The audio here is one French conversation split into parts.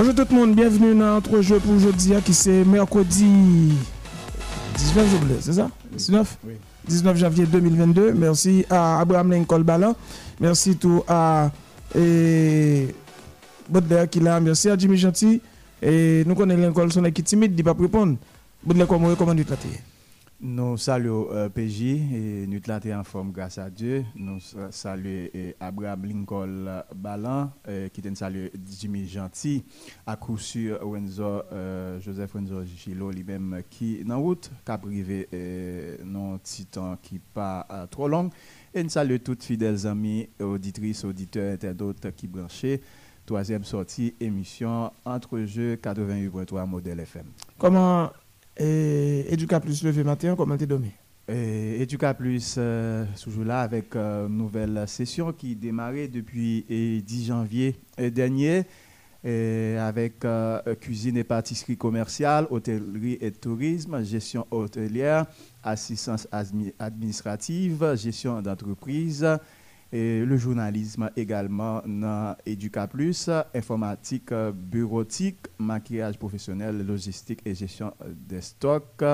Bonjour tout le monde, bienvenue dans notre jeu pour aujourd'hui qui c'est mercredi 19 janvier, c'est ça? 19 Oui. 19 janvier 2022. Merci à Abraham Lincoln Balan. Merci tout à et, Baudelaire qui là. Merci à Jimmy Gentil. Et nous connaissons Lincoln, son équipe timide, il ne pas répondre. Baudelaire, comment Nous saluons euh, PJ et nous sommes en forme grâce à Dieu. Nous saluons euh, Abraham Lincoln Balan, euh, qui te salue Jimmy Gentil, à coup sûr Wenzo, euh, Joseph Wenzo Gilo lui-même qui est en route, qui a privé euh, non temps qui pas euh, trop long. Et nous saluons toutes fidèles amis, auditrices, auditeurs, internautes qui branchaient. Troisième sortie, émission Entre Jeux 88.3 Modèle FM. Comment et, Educa Plus levé matin, comment t'es dormi? Et Plus, euh, toujours là avec euh, nouvelle session qui démarrait depuis eh, 10 janvier dernier. Avec euh, cuisine et pâtisserie commerciale, hôtellerie et tourisme, gestion hôtelière, assistance admi- administrative, gestion d'entreprise, et le journalisme également dans Educa Plus, informatique bureautique, maquillage professionnel, logistique et gestion des stocks.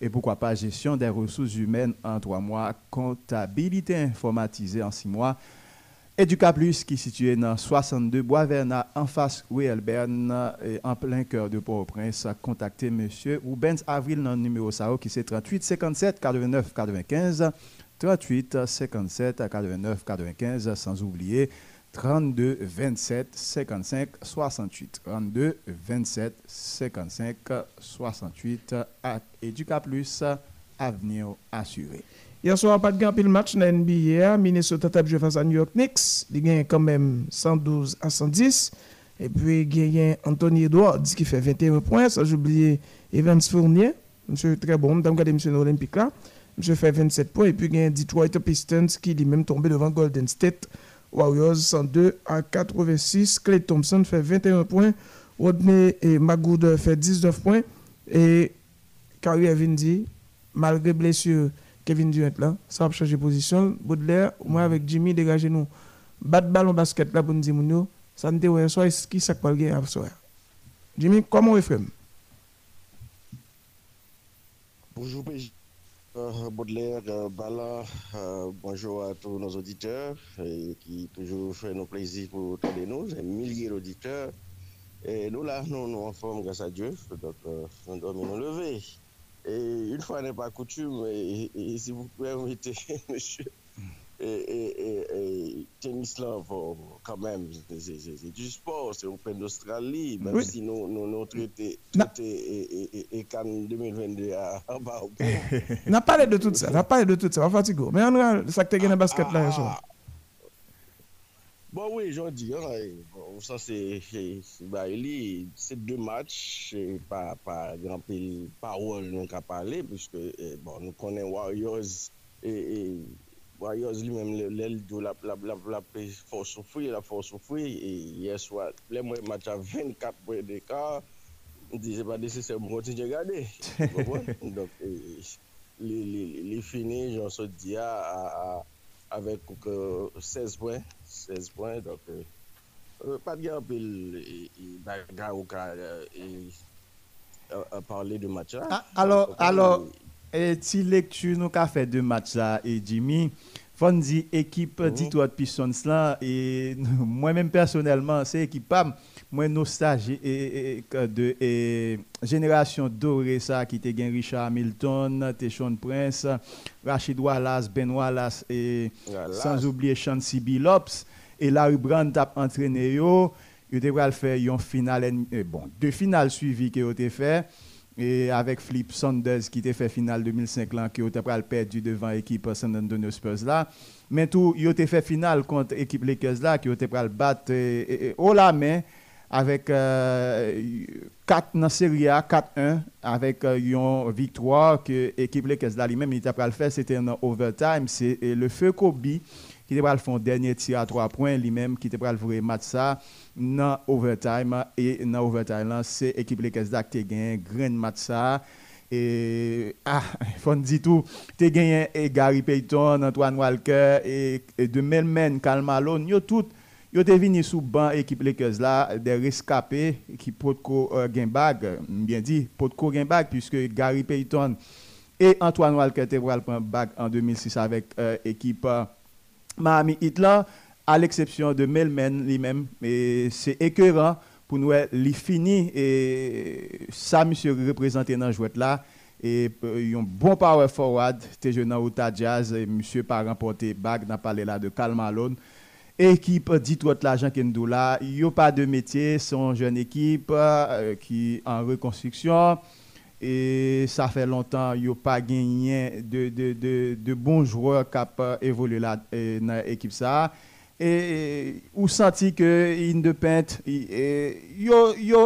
Et pourquoi pas gestion des ressources humaines en trois mois, comptabilité informatisée en six mois. Educa Plus qui est situé dans 62 Bois Vernat en face Bern et en plein cœur de Port-au-Prince. Contactez monsieur Rubens Avril dans le numéro SAO qui c'est 38 57 89 95 38 57 89 95 sans oublier 32 27 55 68 32 27 55 68 à Educa Plus avenir assuré. Hier soir, pas de grand pile match dans NBA. Minnesota tape joué face à New York Knicks. Il gagne quand même 112 à 110. Et puis, il gagne Anthony Edwards qui fait 21 points. Ça, oublié Evans Fournier. Monsieur très bon. Madame regardé monsieur l'Olympique là. Monsieur fait 27 points. Et puis, il gagne Detroit Pistons qui lui-même tombé devant Golden State Warriors 102 à 86. Clay Thompson fait 21 points. Rodney et Magoud fait 19 points. Et Kyrie Irving dit, malgré blessure, Kevin Durant là, ça va changer position. Baudelaire, moi avec Jimmy, dégagez nous. Bat ballon basket là pour nous ça ne te qui. Jimmy, comment fait? Bonjour, PJ. Euh, Baudelaire, euh, Bala, euh, bonjour à tous nos auditeurs et qui toujours fait nos plaisirs pour tous les nous, milliers d'auditeurs. Et nous là, nous nous en forme grâce à Dieu, donc euh, nous devons nous lever. Et une fois n'est pas coutume, et, et, si vous pouvez inviter, monsieur. Et, et, tennis là, pour, quand même, c'est- du sport, c'est Open d'Australie, même Oui. si nous, nous, nous traité, Na- traité et, et, et, et Cannes 2022 à, à bas au pont. On a parlé de tout ça, on a parlé de tout ça, on va fatiguer. Mais on a ça que tu as basket là hier soir. Bon, oui, j'en dis, hein, bon, ça c'est, c'est, c'est- il y- c'est deux matchs, pas, pas grand pile parole nous qu'à parler, puisque, eh, bon, nous connaissons Warriors, et, et Warriors li menm lèl do la fò soufri, la fò soufri, e yeswa, lè mwen match a 24 pwè de ka, di se pa desi se mwen konti je gade, li fini, jan so di a, avèk kouke 16 pwè, 16 pwè, pat gen apil baga ou ka, e, a parle de match a. Alors, alors, et si lecture nous qu'a fait deux matchs là et Jimmy, faut dire équipe Mhm. Detroit Pistons là et moi-même personnellement c'est équipe moi nostalgie et, et- que de et, génération dorée ça qui était gain Richard Hamilton, Teshon Prince, Rachid Wallace, Ben Wallace et sans oublier Chancy Billups et Larry Brand t'a entraîné yo, yo devrait faire une finale eh, bon, deux finales suivies que yo te fait et avec Flip Saunders qui t'a fait finale 2005 là qui était perdu devant l'équipe San Antonio Spurs là. Mais tout yo te fait finale contre l'équipe Lakers là qui était pral battre haut la main avec euh, 4 dans Serie A 4-1 avec euh, une victoire que l'équipe Lakers là lui-même il était pral faire c'était en overtime c'est le feu Kobe qui était faire un dernier tir à 3 points lui-même qui était pral vrai match ça dans overtime. Et dans overtime là c'est équipe Lakers là qui a gagné grand match ça. Et ah faut dire tout tu gagné et Gary Payton Antoine Walker et, de Melman Karl Malone yo tout Yo te vini sou ban ekip Lakers la, de rescapé qui potko uh, bag, bien dit, potko gen bag, puisque Gary Payton et Antoine Walker te pral pran bag en 2006 avec uh, équipe uh, Miami Heat à l'exception de Melman lui-même. C'est écœurant pour nous, li fini et ça, monsieur représenté dans jouet là. Et euh, un bon power forward, te jeune dans Utah Jazz, et monsieur pas remporté bag, n'a parlé là de Cal Malone équipe dit tout l'argent Kendo là, il n'y a pas de métier, une jeune équipe euh, qui en reconstruction et ça fait longtemps qu'il n'y a pas gagné de, de, de, de bons joueurs qui ont évolué là, dans l'équipe ça. Et, ou senti que Independent, il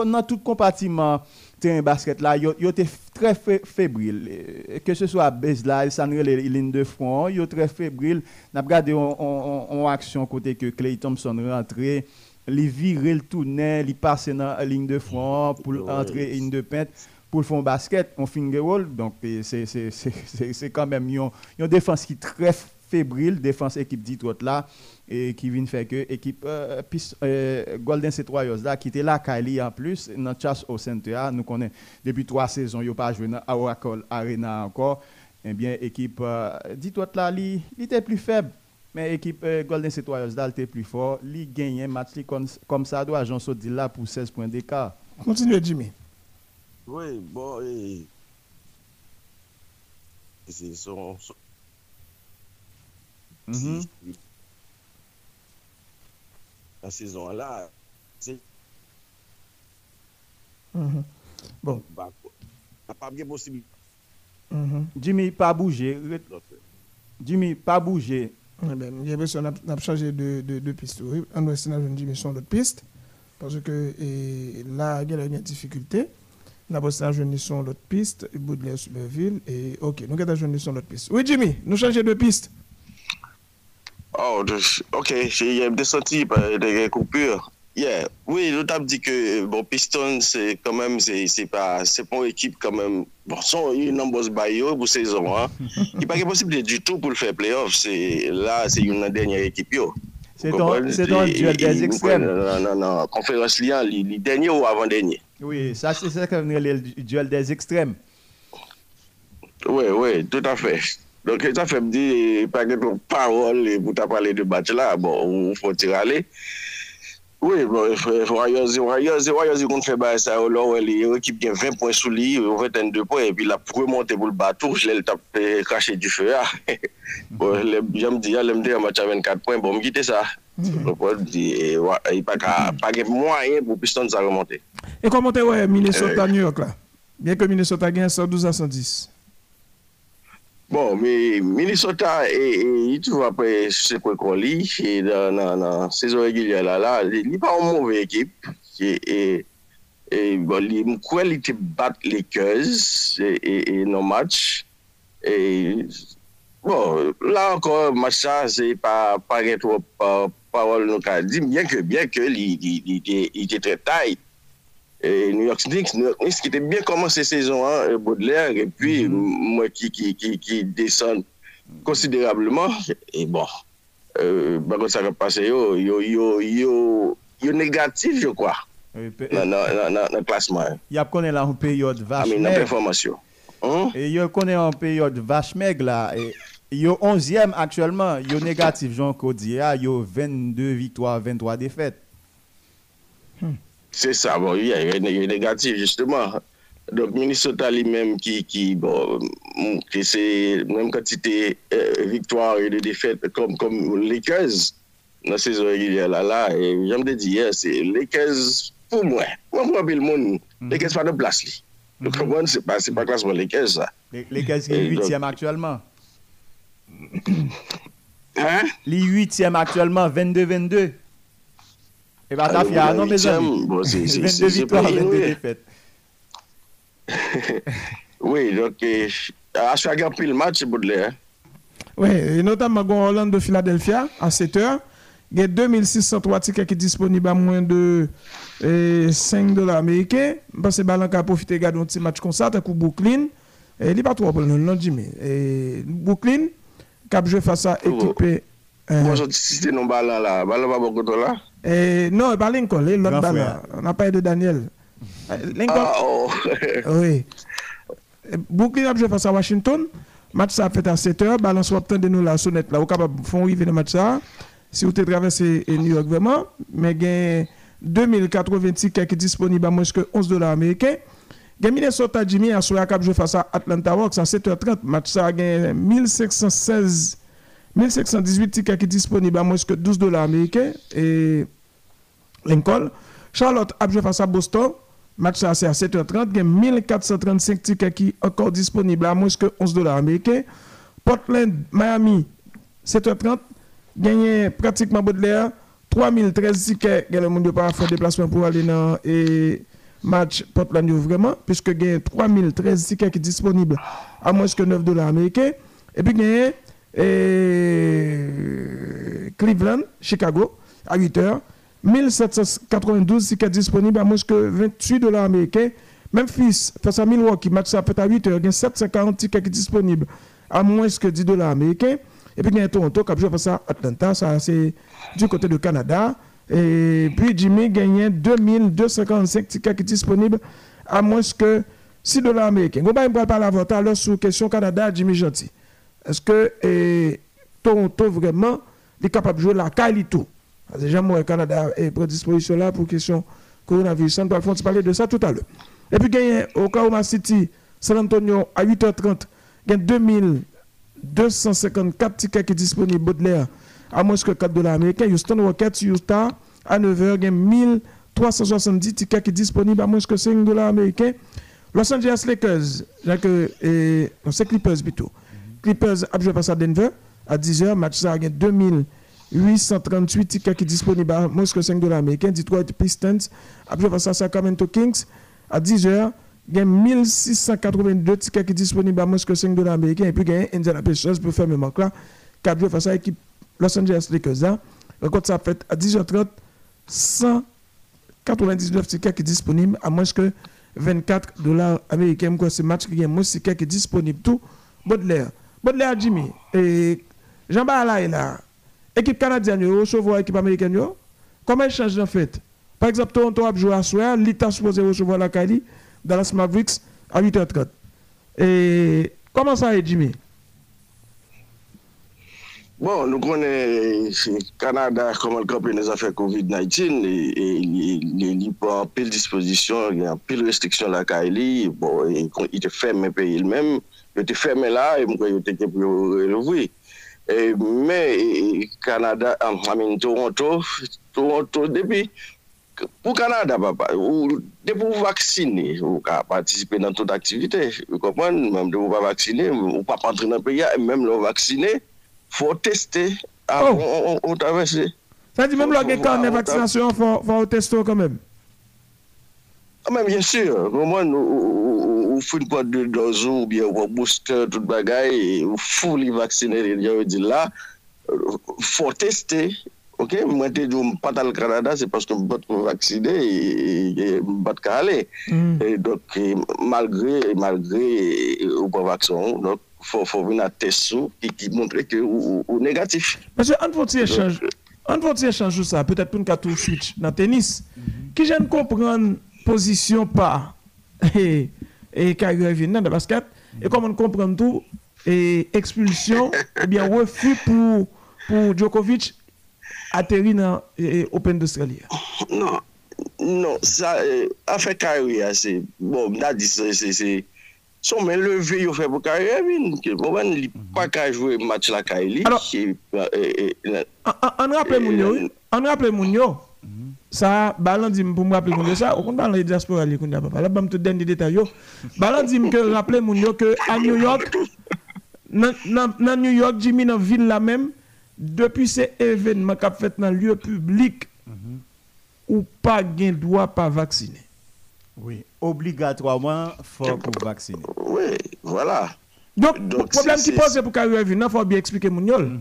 dans tout compartiment terrain basket là, yo, yo très fébrile. Que ce soit base là, ça les lignes de front, yo très fébrile. N'a regardé en action côté que Clay Thompson rentré, li virer le tourner, li passer dans la ligne de front pour entrer ligne de pente pour le fond basket, on finger roll. Donc c'est quand même une défense qui est très fébrile, défense équipe dit là et qui vient faire que l'équipe euh, euh, Golden Warriors là qui était là Kylie en plus dans chasse au centre nous connaissons depuis trois saisons il pas joué dans Oracle Arena encore eh bien équipe euh, dis-toi là il était plus faible mais l'équipe euh, Golden State Warriors là était plus fort il gagne un match comme, ça doit Jean là pour 16 points d'écart continue Jimmy oui bon et... c'est son, son... Mm -hmm la saison là, c'est. Mm-hmm. Bon. Bah, pas bien possible. Mm-hmm. Jimmy, pas bouger. Jimmy, pas bouger. Eh ben, j'ai l'impression qu'on a changé de, de, de piste. On doit essayer de Jimmy sur l'autre piste. Parce que et, là, il y a une difficulté. Nous avons essayé sur l'autre piste, Baudelaire Superville. Et ok, nous avons joué sur l'autre piste. Oui, Jimmy, nous changeons de piste. Oh, ok, j'ai des sorties des coupures. Yeah. Oui, l'autre a dit que bon, Piston, c'est quand même, c'est pas, c'est pas une équipe quand même. Bon, sont une nombreuses baillot pour saison. Hein. Il n'est pas possible du tout pour le faire playoff. C'est là, c'est une dernière équipe. C'est un duel des extrêmes. Non, non, non. Conférence Lyon, le dernier ou avant-dernier. Oui, ça c'est ça qu'on le duel des extrêmes. Oui, oui, tout à fait. Donc ça fait me dire, par exemple, parole, pour t'as parlé de match là, bon, il faut tirer aller. Oui, Warriors, Warriors, Warriors yon fè ba sa yo lò, yon ekip gen 20 pon sou li, yon 22 pon, epi la pou remonte pou l'batou, jlè l'tap kache mhm. di fè ya. Jèm di ya, lèm di ya match mhm. a 24 pon, bon mkite mhm. sa. Yon pa gen mwayen pou piston sa remonte. E komote wè Minnesota-New York la? Bien ke Minnesota gen 112 a 110? Bon, mais Minnesota, il trouve après ce qu'on lit, dans la saison régulière, là, là, il n'est pas une mauvaise équipe. Et, et, e, e, bon, il qualité bat les Lakers et, et, et nos matchs. Et, bon, là encore, match ça, c'est pas, pas trop parole nous a dit, bien que, bien que, il était très tight. Et New York Knicks, New York Knicks ki te bien komanse sezon an, e, Baudelaire, et puis mm-hmm. mwen ki desen konsiderableman, et bon, euh, bakon sa repase yo, yo, yo, yo, yo negatif je kwa, nan klasman. Yap konen la an peryode vache meg. Amin, nan performasyon. Yo konen an peryode vache meg la, yo 11e aktuellement, yo negatif Jean Codier, yo 22 victoires, 23 défaites. Hmm. C'est ça, bon, il y a un négatif, justement. Donc, Minnesota lui-même qui, qui, bon, qui c'est même quantité euh, victoire et de défaite comme, comme Lakers dans saison régulière là, là, et j'aime de dire, c'est Lakers pour moi. Moi, moi, le monde, mm-hmm. Lakers pas de place, lui. Mm -hmm. Donc, mm-hmm. c'est pas, c'est pas classement Lakers, ça. Lakers qui est 8e actuellement. hein? Les 8e actuellement, 22-22. Et bien, t'as fait non, mes amis. Bon, c'est 22 victoires, 22 défaites. oui, donc, à chaque fois le match, c'est Baudelaire. Oui, et notamment Hollande de Philadelphia à 7 heures. Il y a 2603 tickets qui sont disponibles à moins de 5 dollars américains. Parce que Balan a profité de un petit match comme ça, coup Brooklyn. Il n'est pas trop le nom, Jimmy. Brooklyn, a joué face à équipe Bon, si c'est non balan là, balan pas beaucoup là. Eh, non, pas Lincoln, l'autre frère. On n'a pas de Daniel. Euh, Lincoln. Ah, oh. Oui. Eh, Brooklyn a joué face à Washington. Match ça a fait à 7h. Balance ou de nous la sonnette là. Ou capable de faire arriver le match ça. Si vous eh, New York vraiment. Mais 2080 tickets qui sont disponibles à moins que 11 dollars américains. A Minnesota Jimmy a joué face à Atlanta Hawks à 7h30. Match ça a gagné 1516. 1518 tickets qui disponibles à moins que 12 dollars américains. Et Lincoln. Charlotte a face à Boston. Match à 7h30. Il y a 1435 tickets qui sont encore disponibles à moins que 11 dollars américains. Portland, Miami, 7h30. Gagné pratiquement Baudelaire. 3013 tickets. Il y a le monde pas faire déplacement pour aller dans et match Portland vraiment. Puisque il y a 3013 tickets qui sont disponibles à moins que 9 dollars américains. Et puis il y a et Cleveland, Chicago, à 8 h 1792 tickets disponibles à moins que 28 dollars américains. Memphis, face à Milwaukee, match ça peut à 8 h il y a 740 tickets disponibles à moins que 10 dollars américains. Et puis il y a Toronto qui face à Atlanta, ça c'est du côté de Canada. Et puis Jimmy gagne 2255 tickets disponibles à moins que 6 dollars américains. On va parler avant alors sur question Canada, Jimmy Gentil. Est-ce que eh, Toronto vraiment est capable de jouer la qualité Déjà, moi, le Canada est prédisposition là pour question coronavirus. On va parler de ça tout à l'heure. Et puis, a Oklahoma City, San Antonio à 8h30, il y a 2254 tickets qui sont disponibles Baudelaire à moins que 4 dollars américains. Houston Rockets, Utah à 9h, il y a 1370 tickets qui sont disponibles à moins que 5 dollars américains. Los Angeles Lakers, j'ai que, eh, non, c'est Clippers plutôt. Clippers a face à Denver à 10h. Match ça a gagné 2838 tickets qui disponibles à que 5 dollars américains. Detroit Pistons a joué face à Sacramento Kings à 10h. Il y a 1682 tickets qui disponibles à que 5 dollars américains. Et puis il y a Indiana Pacers pour faire le manque là. Qui a joué face à l'équipe Los Angeles Lakers. Record ça fait à 10h30. 199 tickets qui disponibles à moins que 24 dollars américains. Quoi, ce match qui est moins tickets qui sont disponibles. Tout Baudelaire. Baudelaire Jimmy. Et Jean-Bala est là. Équipe canadienne, yo, recevoir l'équipe américaine. Comment ils changent en fait? Par exemple, Toronto a joué à soir, l'État supposé recevoir la Cali, Dallas Mavericks à 8h30. Et comment ça est, Jimmy Bon, nou konen Kanada koman kapè nou zafè COVID-19, e, e, e, li pou an pil disposisyon, an pil restriksyon la ka li, bon, y te fèmè pe il mèm, yo te fèmè la, mwen kwen yo te kep yo relouvri. Mè, Kanada, amin, Toronto, Toronto, depi, pou Kanada, papa, depi ou vaksine, ou ka patisipe nan tout aktivite, ou kompon, mèm de ou pa vaksine, ou pa patre nan pe ya, mèm lò vaksine, Fò testè avon ou travesse. Sa di mèm lò gen kan nan vaksinasyon fò ou testo kan mèm? Mèm, bien sûr. Mèm, ou foun kwa de dozou, ou bien ou booster, tout bagay, ou foun li vaksine, yon yon di la, fò testè. Ok, mwen te djou mpat al Kanada, se paske mbat pou vaksine, mbat ka ale. Mm. E dok, malgre, malgre ou pa vakson, dok, faut, faut venir à test sous qui, montre que ou, ou négatif. Parce que un petit échange, un petit échange ça, peut-être pour nous tout switch dans le tennis, qui j'aime comprendre position pas et et Kyrie Irving dans le basket et comment on comprend tout et expulsion ou bien refus pour pour Djokovic atterrir dans eh, Open d'Australie. Non, non, ça, affaire carrière, c'est, bon, m'a dit, c'est, c'est, c'est, son main levée, il fait pour carrière, mais, bon, il n'a pas qu'à jouer match la Kylie. Alors- qui, euh, euh, euh, En- en- En rappelle Mounio, en rappelle Mounio, ça, balan dit pour me rappeler Mounio ça, on parle de diaspora li kounya papa. Là, bam tout dernier détail yo. Balan dit que rappeler Mounio que à New York, dans dans- dans New York, Jimmy dans ville là même, depuis ces événements qu'a fait dans lieu public, ou pas gain droit pas vacciner. Oui, obligatoirement, faut pour vacciner. oui, voilà. Donc, le problème qui pose pour Irving, il faut bien expliquer Mouniol.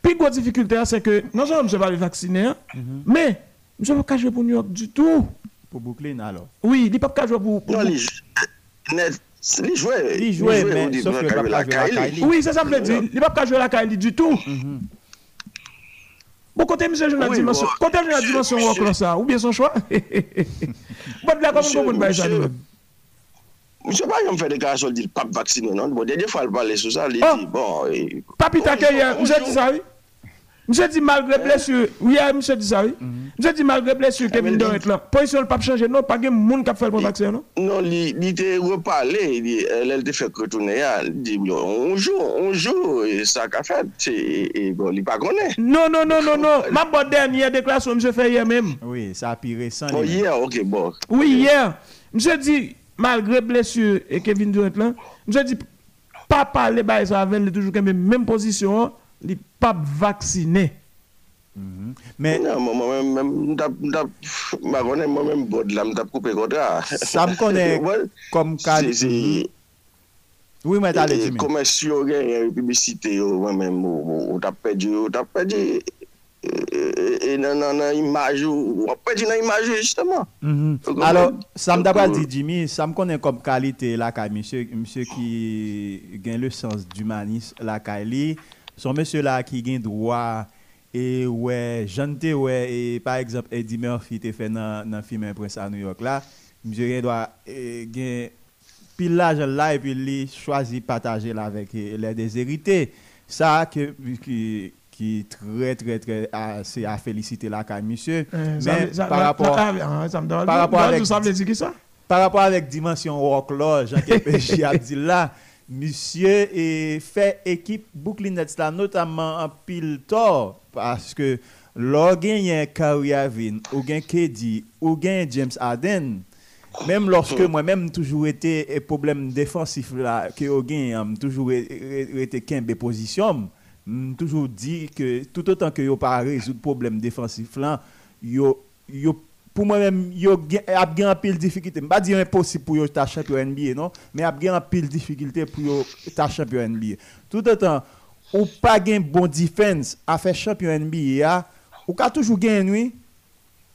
Puis, la difficulté, c'est que non seulement je ne vais pas vacciner, hein, mais je ne vais pas jouer pour New York du tout. Pour Brooklyn, alors. Oui, il ne peut pas jouer pour. pour- Non, joueurs, Les joueurs, les mais sauf que carrière pas la. Oui, c'est ça que je veux dire. Il ne peut pas jouer la Kylie du tout. Bon, côté monsieur, je Oui, dimension. Côté la dimension rock là, ça, ou bien son choix? Bon, là, comment on peut ça monsieur- pas me fait déclaration, il dit pas vacciné, non? Bon, dernière fois, il parlait sur ça, il Oh. dit, bon, Papi Take hier, Bonjour, monsieur dit ça, oui? Monsieur dit malgré blessure, oui, monsieur dit ça, oui? Monsieur dit malgré blessure, Kevin Durant là, position le pape changé, non? Pas de monde qui a fait le vaccin, non? Non, il, il était reparlé, il dit, te fait retourner, il dit, bon, on joue, on joue, et ça qu'a fait, et, bon, il pas connaît. Non, non, non, non, non. Ma bonne dernière déclaration, monsieur fait hier même. Oui, ça a pire récent. Bon, hier, ok, bon. Oui, hier, monsieur dit, malgré blessure et Kevin Durant là, monsieur dit, pas parler bah, ça il est toujours quand même même position, il n'est pas vacciné. Mhm. Mais Non, moi, moi-même, connaît, moi-même, bon, là, m'tap coupé contrat. ça me connaît comme cas. Oui, mais t'as mais- comme si on gagne publicité, yo, moi-même, on on t'a perdu, on t'a perdu, et, et dans, dans, dans l'image, on a perdu dans l'image, justement. Mhm. Alors, ça me d'abord dit Jimmy, ça me connaît comme qualité là, monsieur, monsieur qui gagne le sens d'humanisme là, Kali, son monsieur là qui gagne droit et ouais, ouais et par exemple Eddie Murphy te fait dans dans film Prince à New York là, monsieur gagne droit gagne pile l'argent là et puis il choisit partager là avec eh, les déshérités. Ça que qui qui très très très c'est à féliciter là quand monsieur. Euh, ça Mais ça- par ça- rapport ah, ah, ça par rapport avec- Ça veut dire qui ça? par rapport avec dimension rock Jean a dit là, monsieur et fait équipe Brooklyn Nets là, notamment en pile tort, parce que lors gagne Kyrie Irving, ou gagne KD, ou gagne James Harden, même lorsque moi-même toujours été un problème défensif là, que au gagne, toujours é- été qu'un position, toujours dit que tout autant que yo pas résoudre problème défensif là, yo yo pour moi-même, gen- ap gen un pile difficulté. Je pas dire impossible pour ta champion NBA non, mais ap gen un pile difficulté pour ta champion NBA. Tout autant ou pas gen bon defense à faire champion NBA a, ou ka toujours gen oui?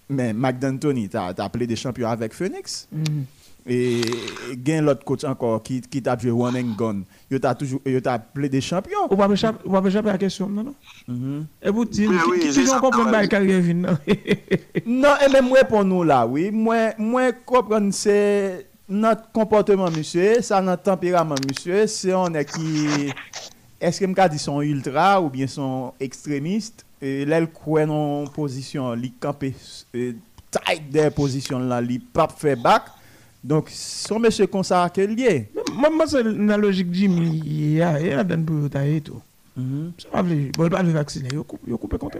Mais McDantoni t'a t'a appelé des champions avec Phoenix Mhm. Et gen l'autre coach encore qui qui t'a joué one and gun. Yo t'a toujours yo t'a appelé des champions. Ou pas échapper ou pas échapper à la question, non, non? Mhm. Et vous dites, Oui, qui- qui bah, même. Kyrie Irving, non? Non, et même moi pour nous là, oui. Moi, moi comprendre c'est notre comportement, monsieur, ça notre tempérament, monsieur, c'est on est qui est-ce que me dit sont ultra ou bien sont extrémistes et là ils croient en position, li camper euh, tight des positions là, li pas fait back. Donc son monsieur comme ça que lié. Moi, moi, c'est la logique Jimmy, il y a, y a donné pour et tout. Ça va va le vacciner, il coupe, le contrat.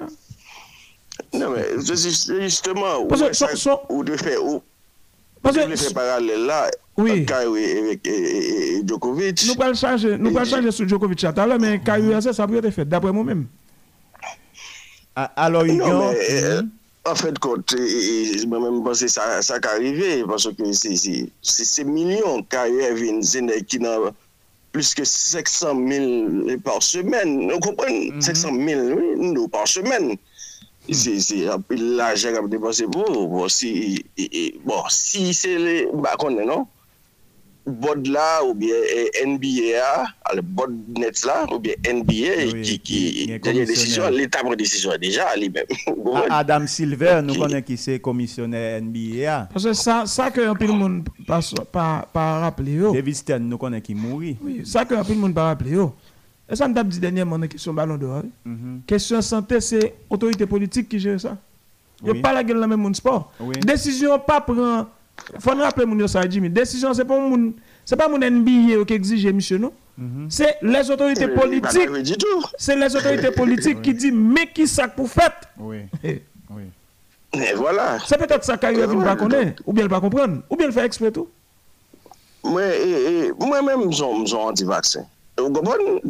Non, mais justement, Parce que ça- son- où de faire, où, Parce que parallèle là, Oui. Avec et, et- et Djokovic. nous allons changer, nous changer sur Djokovic tout à l'heure, mais Kyrie, ça, ça peut être fait, d'après moi-même. Ah, Alors il Non, gagne. En fèd kont, mwen mwen mwen se sa ka rive, panso ki se milyon ka ye vin zine ki nan plus ke 600 mil par semen, nou kompren, 600 mm-hmm. mil nou par semen. Se apil la jè rap depanse pou, bon si se le bakonde, non? Bod là, ou bien eh, NBA, ah, le bod net là, ou bien NBA, Oui, qui, qui- dernière décision, l'État prend décision déjà, lui-même. Ah? Adam Silver, nous connaissons qui c'est commissionnaire NBA. Parce que ça, ça que un peu le monde pas pas pas rappelé yo. David Stern, nous connaissons qui mourit. Oui, ça que un peu le monde pas rappelé yo. Et ça tape dit dernièrement dans question ballon d'or. oui. Mhm. Question santé, c'est autorité politique qui gère ça. Il n'y a pas la gueule dans le même monde sport. Oui. Décision pas prend. Faut nous rappeler mon ça Jimmy. Décision c'est pas mon c'est pas mon NBA qui exige monsieur non? Mhm. C'est les autorités bah, politiques. C'est les autorités politiques qui disent mais qui ça pour fait. Oui, Eh, oui. Et voilà. C'est peut-être ça qu'il Ouais, ne pas connaître ou bien il pas comprendre ou bien il fait exprès tout. Moi, et- et- moi-même, je suis anti-vaccin. Vous comprenez?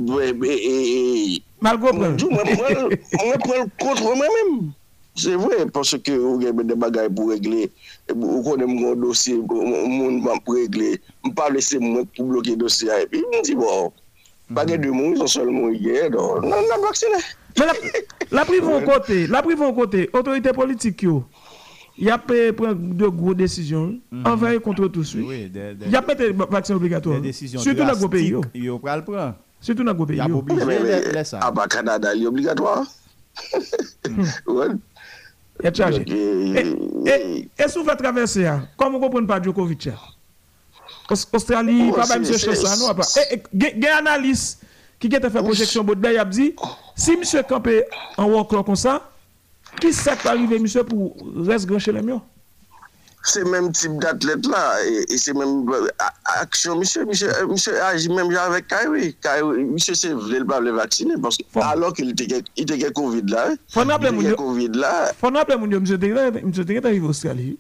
Malgré Moi, comprendre. moi, moi, moi, prends contre moi-même. C'est vrai, parce que vous avez des bagages pour régler. Et Vous connaissez mon dossier, mon monde va pour régler. Je ne pas laisser moi pour bloquer le dossier. Et puis, je me dis, bon, pas de ils sont seulement hier. Donc, non, non, vacciné. Mais la, vont côté, la pris vont côté, autorité politique yo. Il y a pas prendre de grosses décisions envers et contre tous. oui. Oui, des, des, Il y a peut-être vaccin obligatoire. des décisions Surtout dans le gros pays. yo. Yo pral prendre. Surtout dans le gros pays. Y a yo. obligé Mais, mais, de laisser Ah, ça. bah, Canada, il. Il Et, et- et, et sous fait traverser, hein, comment vous comprenez pas Djokovic hein? Aus- Australie, Oh, pas c'est- même monsieur c'est- chance, non, pas. Et, et, gen- gen analyste qui a fait projection, bon, il a dit, si monsieur campé en walk comme ça, qui s'est arrivé, monsieur, pour rester grand les miens? C'est même type d'athlète là et, et c'est même euh, a- action monsieur monsieur euh, monsieur agit même avec Kyrie Kyrie monsieur c'est voulait pas le vacciner parce que alors qu'il était il était Covid là hein. Faut rappeler, il mon. Covid là Faut mon Dieu, monsieur monsieur Australie.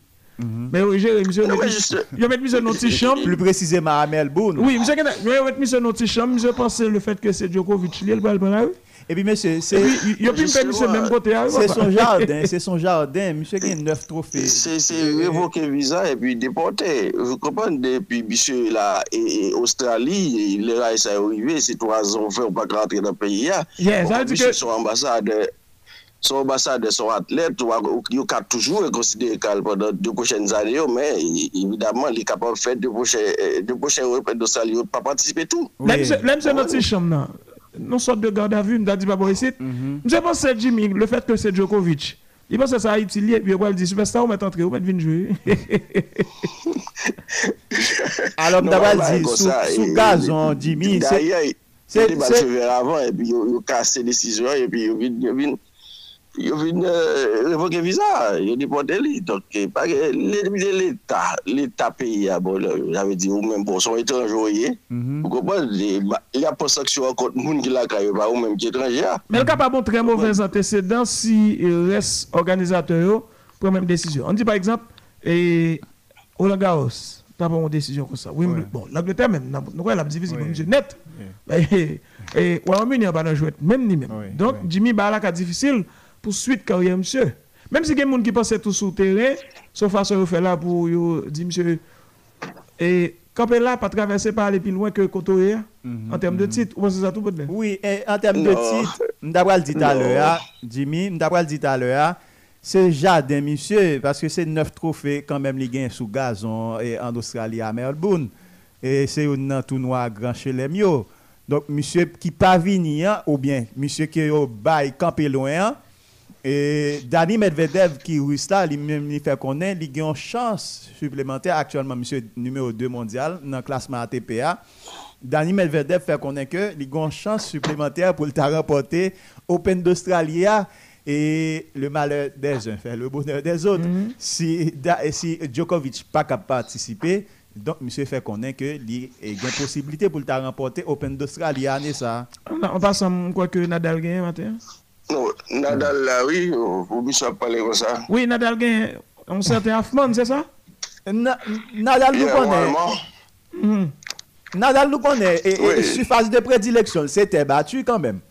Mais oui, j'ai, monsieur, Non, il mais met- juste- il met monsieur dans petite chambre. Plus précisément à Melbourne. Oui, monsieur, il met monsieur dans petite chambre, monsieur pense le fait que c'est Djokovic, il va le prendre. Et puis, monsieur, c'est. Il y a plus de permission, même côté. C'est son jardin, c'est son jardin. Monsieur, il y a neuf trophées. C'est révoquer visa et puis déporté. Vous comprenez? Depuis, monsieur, là, et, Australie, il le ça est arrivé, c'est trois ans, on pas rentrer dans le pays. Yeah, ça veut bon, dire que. Son ambassade. Son ambassade, son athlète, il a toujours considéré qu'elle pendant deux prochaines années, oh, mais évidemment, il est capable de faire deux prochaines européennes d'Australie, il ne pas participer tout. Même c'est notre chambre, non sorte de garde à vue, m'a dit pas bon ici. Je pense que Jimmy, le fait que c'est Djokovic, il pense que ça a été lié, puis il dit Superstar, on va entrer, on va venir jouer. Alors, d'abord, dit, sous gazon, Jimmy, c'est. C'est. C'est. C'est. C'est. C'est. C'est. C'est. C'est. C'est. C'est. C'est. Cassé les décisions, et puis il a vu il vient révoquer visa, il a déporté lui. Donc, eh, pas que l'État, l'État pays, ah, bon, j'avais dit, ou même pour son étranger, Mhm. vous comprenez, il y a pas de sanction contre le monde qui l'a ou même qui est étranger. ah. Mais le cas pas bon très mauvais antécédent si il reste organisateur yo, prend même décision. On dit par exemple, et Roland Garros, t'as pas une décision comme ça. Oui, Ouais. bon, l'Angleterre même, nous quoi la net. Et et Royaume-Uni a pas dans jouer même ni. Jimmy Balak a difficile pour suite carrière monsieur. Même si il y a des gens qui pensent tout le terrain, sauf façon de faire là pour yo dire monsieur et quand là pas traverser par aller plus loin que Kotoé en termes de titre, ou c'est ça tout peut Oui, et en termes de titre, le dit tout à l'heure, Jimmy, le dit tout à l'heure, c'est jardin, monsieur, parce que c'est neuf trophées quand même, les gains sous gazon et en Australie à Melbourne. Et c'est un tournoi grand chez les mieux. Donc, monsieur qui pas venu, hein, ou bien monsieur qui au bail campé loin, hein, et Dani Medvedev qui là, lui-même il fait connaître, il a une chance supplémentaire actuellement, monsieur numéro 2 mondial dans le classement ATPA. Dani Medvedev fait connaître que il a une chance supplémentaire pour le remporter Open d'Australie et le malheur des uns fait le bonheur des autres. Si Da- si Djokovic pas capable de participer, donc monsieur fait connaître que il a une possibilité pour le remporter Open d'Australie. On passe à quoi que Nadal gagne matin. Non, Nadal la, oui, ou mi sa pale kon sa. Oui, Nadal gen, an certain Hoffman, se sa? Hmm. Nadal nou konen. Nadal nou konen, e su fase de predileksyon, se te batu kanmen.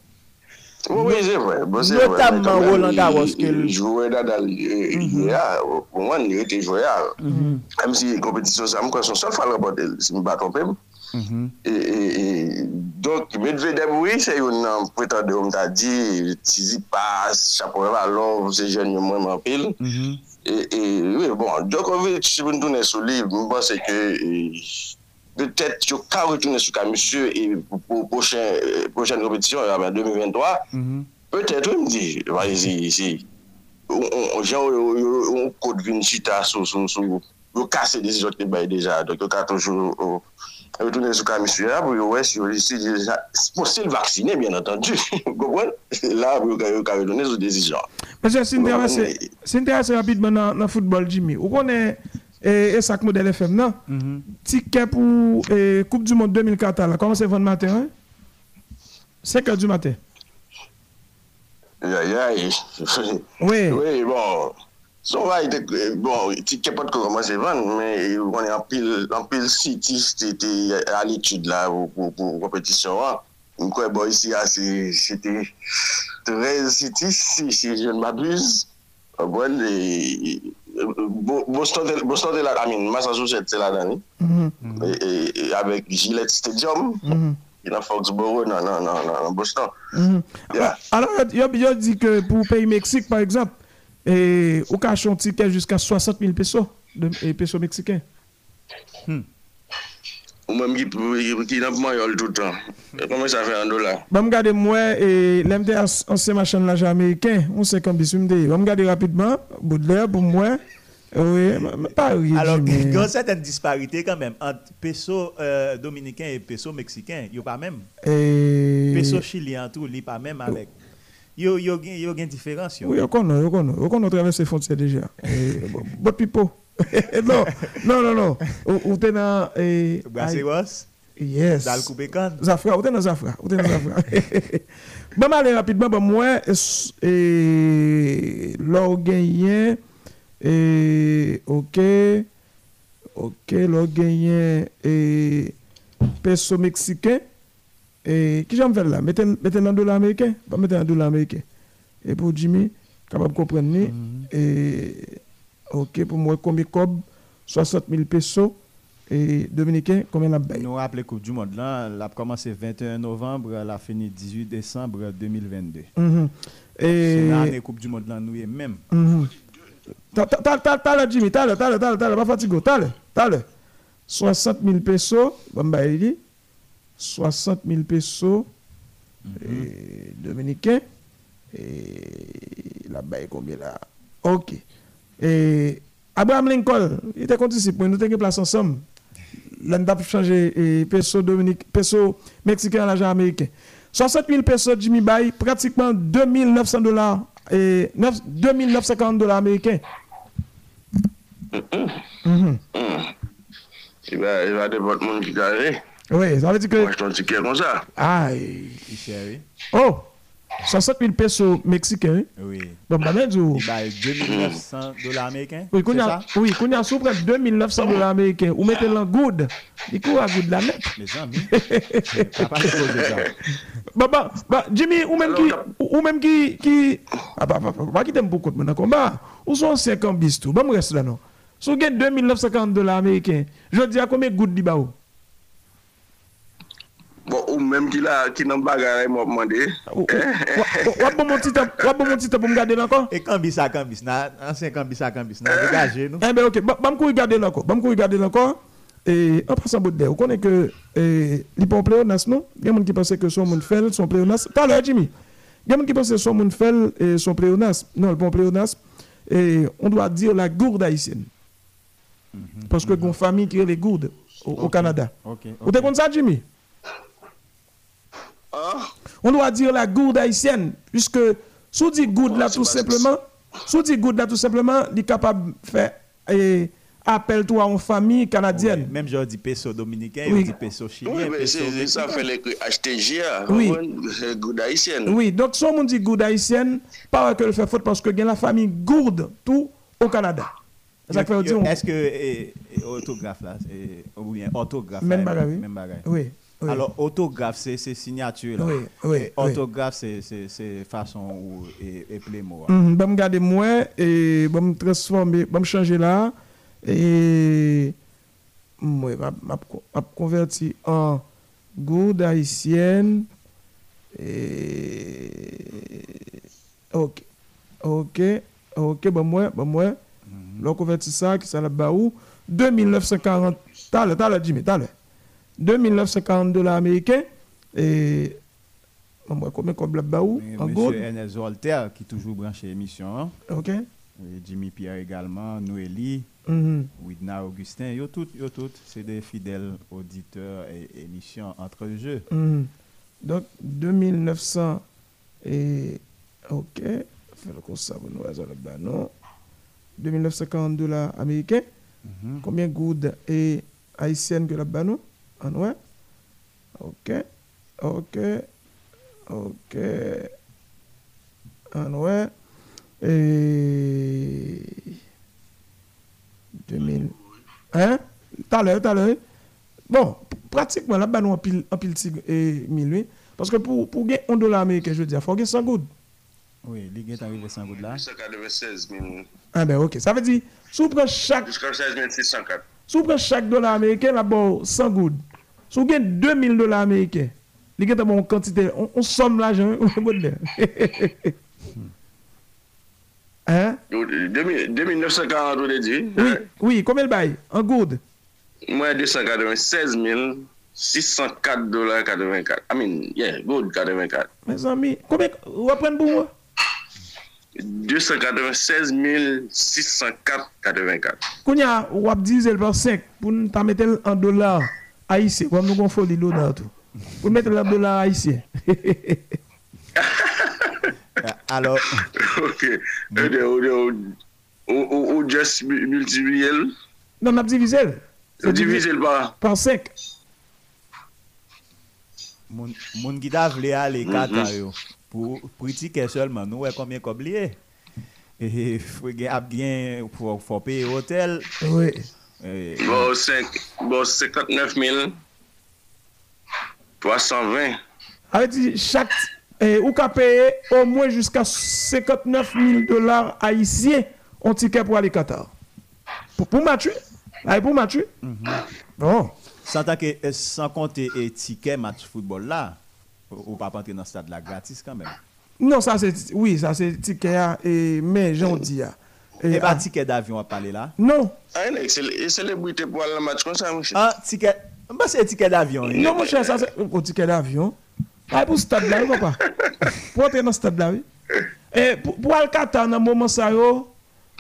Oui, c'est vrai. Bon, c'est Notamment vrai, Roland Garros. Il jouait Nadal hier. Pour moi, il était joué mhm. Même si la compétition, ça me croit son seul, il faut le remporter. Si je ne me pas Donk, Medvedev, oui, se yon nan pretende yon ta di, tizi pas, chapoye valov, se jen yon mwen mwapil. E, bon, Djokovic, si mwen tounen sou liv, mwen pense ke, peut-et yo ka retounen sou ka monsye, pou pochen repetisyon, yon 2023, peut-et ou mdi, vazi, si, yon kote vin chita sou, yo kase desi jote bay deja, donk yo ka toujou, ou, retourner sur le monsieur là, pour ouais, si possible vacciner, bien entendu? Là, a retourner sur. Parce que c'est intéressant, mais- c'est intéressant rapidement dans le football, Jimmy. Vous connaissez et, et ça modèle FM, non? Ticket pour Coupe du Monde 2004, là, comment c'est 20 matin hein? 5 heures du matin. Aïe, aïe. Oui. Oui, bon. Son va être, euh, bon, ticket pas de commencer à vendre, mais on est en pile, en pile city, c'était à l'étude là, pour, pour, pour compétition. hein. Donc, ouais, bon, ici, ah, c'est- c'était 13 city, si, je ne m'abuse. Ah, Bon, euh, Bo- Boston, de- Boston de la, mean, Massachusetts, c'est la dernière. Et, et- et avec Gillette Stadium, il a Foxborough, non, non, non, non, non, Boston. mhm. Yeah. Alors, il y a- il y a dit que pour le pays Mexique, par exemple, et, au cache un ticket jusqu'à 60 000 pesos, de, et pesos mexicains. Ou même qui qui n'a pas tout le temps. Comment ça fait en dollars? Bon, regarde moi et l'MT ancien machin là américain, on sait comme bisou m'dé. Bon, regarde rapidement, Baudelaire pour moi. Oui, mais pas oui. Alors, il y a une certaine disparité quand même entre peso euh, dominicain et peso mexicain. Il n'y a pas même. Et Peso chilien, tout, il n'y a pas même avec. Il y a- il y a il y a une différence. yo. Oui, on connaît, on connaît. On connaît traverser déjà. Et, bon, Bon pipo. non, non, non, non. Ou t'es dans eh, Yes. dans le Koubékan. Zafra, ou t'es dans Zafra, ou t'es dans Zafra. bon, allez rapidement, bon, moi, et l'or gagné, et ok, ok, l'or gagné, et peso mexicain, et qui j'en fais là? Mettez dans dollar américain, pas mettez dans dollar américain. Et pour Jimmy, capable de comprendre, ni, et ok, pour moi, combien cob, 60 000 pesos, et dominicain, combien la baille? Nous rappelons Coupe du Monde là, elle a commencé 21 novembre, elle a fini 18 décembre 2022. Mhm. C'est Et l'année Coupe du Monde là, nous y est même. mhm. Ta- ta- ta- ta- ta- le, Jimmy, t'as le, t'as le, t'as le, t'as le, pas fatigué, t'as le, t'as le. 60 000 pesos, bon bah il dit, 60 000 pesos et dominicains, et là-bas il combien là? Ok. Et Abraham Lincoln, il était content ici pour nous tenir place ensemble. Là, nous avons changé et peso dominique, peso mexicain à l'argent américain. 60 000 pesos Jimmy Bay, pratiquement 2900 dollars et 9 2950 dollars américains. Mhm. Il va, il va dépendre de monde qui carré. Oui, ça veut dire que. Moi, je un ticket comme ça. Aïe. Il chéri. Oh! 60 000 pesos mexicains. Oui. Bon, bah, du- Il baille 2900 dollars américains. Oui, c'est qu'on a, ça? oui, qu'on a sous près 2900 dollars américains. Ou mettez l'en good. Il court à good la net. Les amis. Pas supposé ça. Bah, bah, bah, Jimmy, ou même qui, ou ou même qui, qui, ah, bah, bah, bah, bah, qui t'aime beaucoup de combat, ou sont 50 bis tout, bah, me reste là, non? Si vous avez 2950 dollars américains, je dis à combien de gouttes de bao? Bon, ou même qui là, qui n'a pas bagarre, il m'a demandé. Ou, ou, ou, ou, bon mon petit temps, ou bon mon petit temps pour me garder là encore? Et Cambis à Cambis, na- ancien Cambis à Cambis, n'a dégagé, nous. Eh ben, ok, bah, me regarder là encore, bah, me regarder là encore. Et en passant bout de vous connaissez que eh, les pas pléonas, non? Il y a des gens qui pensent que son monde fait, son pléonas. T'as l'air, Jimmy. Il y a des gens qui pensent que son monde fait et son pléonas. Non, le bon pléonas. Et on doit dire la gourde haïtienne. Parce que une famille qui est les gourdes au. Ok. Vous te ça, Jimmy? On doit dire la gourde haïtienne, puisque si on dit gourde là tout simplement, si on dit gourde là tout simplement, il est capable de faire eh, appel toi en famille canadienne. Même je dis peso dominicain, Oui. je dis peso chilien, Oui, mais c'est ça fait les HTGA. Oui. C'est good haïtienne. Oui, donc si on dit gourde haïtienne, pas que le fait faute parce que il y a la famille gourde tout au Canada. Est-ce que eh, eh, autographe là, ou bien orthographe Même bagaille, oui. Oui. Alors, autographe, c'est signature là. Oui, oui, Et. Orthographe, c'est- façon ou et, et plémo. hein. Mhm, me garder moi et bah, me transformer, bah, me changer là et moi m'a m'a m'a converti en gourde haïtienne et OK. OK. OK, bah moi, bah moi, l'on converti ça qui ça là-bas où 2940 t'as le, t'as le Jimmy, t'as le. 2940 dollars américains et combien où Mais en. Monsieur Ernest Volter, qui toujours branché l'émission, hein. OK. Et Jimmy Pierre également, Noélie, Mhm. Widna Augustin, yo toutes, yo toutes, c'est des fidèles auditeurs et émissions entre jeux. Mhm. Donc, 2900 et... OK. Faire comme ça, vous nous raisonnez là non. 2940 dollars américains. Combien de gouttes et haïtiennes que nous? En ouais? OK. OK. OK. En ouais. Et... 2000... Hein? T'as l'heure, t'as l'heure. Bon, pratiquement là-bas, nous, en pile, en pile tigre et mille, oui. Parce que pour, pour gagner 1 dollar américain, je veux dire, il faut gagner 100 gouttes. Oui, Ligue est arrivé sans goût là. 896 000. Ah ben, OK. Ça veut dire, si vous prenez chaque, Jusqu'à 16 604. si vous prenez chaque dollar américain, là-bas, 100 gouttes. Sou gen 2000 dola Amerike, li gen ta bon kantite, on, on som la jan, ou mwen moun de. Hein? 2940 ou de di. Oui, oui, komel bay, an goud? Mwen 296.604 dola 84. I mean, yeah, goud 84. Mwen san mi, komel, wapren pou mwen? 296.604 84. Koun ya wap dizel par 5 pou nou ta metel an dolar. Haïtiens. Comme nous avons folie l'honneur tout. Pour mettre en dollars haïtiens. Alors, Ok. Ou de- ou de- ou- ou- ou- ou just mu- multiplier? Non, on a divisé. Ou diviser l par? par 5. moun moun qui t'a voulu aller Qatar yo pour pour ticket seulement nous ouais combien qu'on lié et faut gagner bien pour faut payer hôtel Oui. Bon, cinq- bon 59 320. Avec dit, chaque. Eh, ou ka payer au moins jusqu'à 59 000 dollars haïtiens en ticket pour aller Qatar. Pour, pour Mathieu? Allez, pour Mathieu? Bon. sans euh, sans compter et ticket match football là ou pas entrer dans le stade là gratis quand même? Non, ça c'est. Oui, ça c'est ticket, ah, et, mais j'en dis. Ah. Et, pas ah, ticket d'avion à parler là non, Ah, c'est le célébrité pour aller match comme ça, monsieur. ah ticket bah c'est ticket d'avion non, mon cher, ça c'est au ticket d'avion. Allez, pour ce stade là, papa. Pour entrer dans ce stade là, oui. Et pour, pour aller Qatar, dans le moment ça, yo,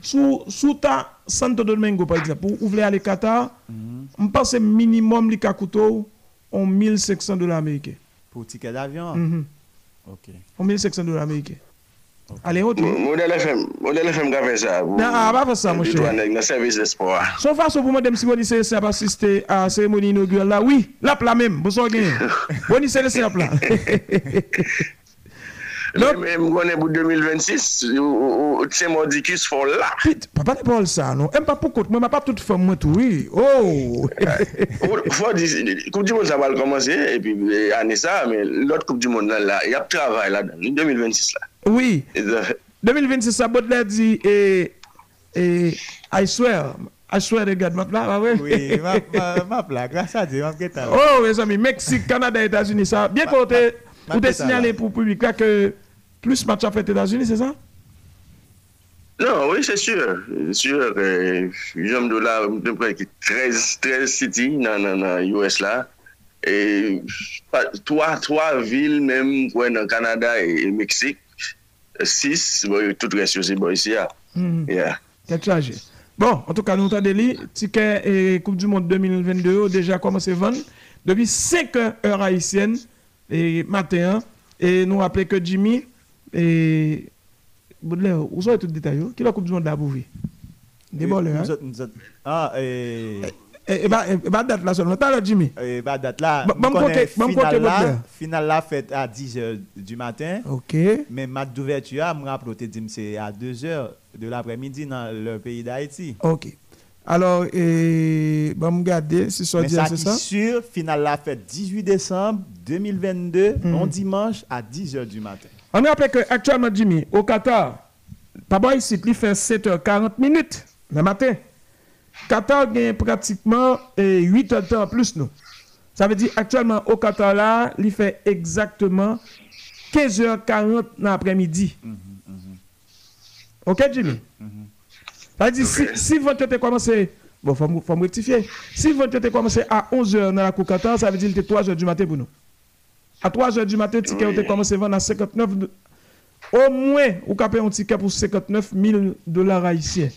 sous, sous ta Santo Domingo, par exemple, pour ouvrir aller Qatar, je pense que minimum, li ka couteau, en 1500 dollars américains. pour ticket d'avion? Mhm. OK En 1500 dollars américains. Allez, on Mo- Modèle FM, modèle FM ka fait ça. Non, ah, pas faire ça, mon cher. Dans le service d'espoir. Son façon pour madame Simoni Célestin a assisté à la cérémonie inaugurale là, oui, là plat même. Boni Célestin là plat. Mais mais m konen pour 2026, ou- ou- ou Tse Mordicus fò là. Pete, papa ne parle ça, non. Pas pour moi, pas toute femme, moi, tout, oui. Oh! Ou- Fò di, Coupe du Monde ça va le commencer, et puis eh, année ça, mais l'autre Coupe du Monde là, là, il y a travail là-dedans, 2026 là. Oui, Et ça- 2026, ça, Baudelaire dit, et, et, I swear, I swear to God, ma plat, ah ouais. oui ma ma, ma plaque grâce à Dieu ma là. Oh, mes amis, Mexique, Canada, États-Unis, ça. Bien qu'on t'es ma- signalé pour le public là que plus match a fait États-Unis, c'est ça? Non, oui, c'est sûr. C'est sûr que j'aime de là, de près que 13, 13 cities dans, dans, dans US là. Et trois, trois villes même, ouais, dans le Canada et, et Mexique. Six, bon, tout reste aussi, bon, ici, là. Yeah. Quel chargé. Bon, en tout cas, nous avons des ticket et Coupe du Monde 2022 ont déjà commencé à vendre depuis 5 heures haïtiennes et matin. hein. Et nous rappelons que Jimmy et Baudelaire, où sont tous les détails Qui est la Coupe du Monde là pour vous Des hein? ah et Bah, et, bah, date là seulement. T'as là, Jimmy? Et bah date là, Bon, bon nous connaissons côté- bon finale côté, là, Baudelaire. finale là faite à 10h du matin. Ok. Mais match d'ouverture, je me rappelle, te dit, c'est à 2h de l'après-midi dans le pays d'Haïti. Ok. Alors, et, bon, regarder si ça Mais dit, ça c'est qui ça? sûr, finale là faite 18 décembre 2022, Mhm. on dimanche à 10h du matin. On rappelle que actuellement, Jimmy, au Qatar, Papa ici, il fait 7h40 minutes le matin. Qatar gagne pratiquement eh, 8 heures de temps en plus, nous. Ça veut dire actuellement au Qatar là, il fait exactement 15h40 dans l'après-midi. Ok, Jimmy? Ça veut dire si, si votre était commencé, bon, il faut, faut me rectifier. Si votre était commencé à 11h dans la Coupe Qatar, ça veut dire était 3h du matin pour nous. À 3h du matin, le ticket Oui. était commencé à vendre à 59 de- Au moins, vous avez payé un ticket pour 59 000 dollars haïtiens.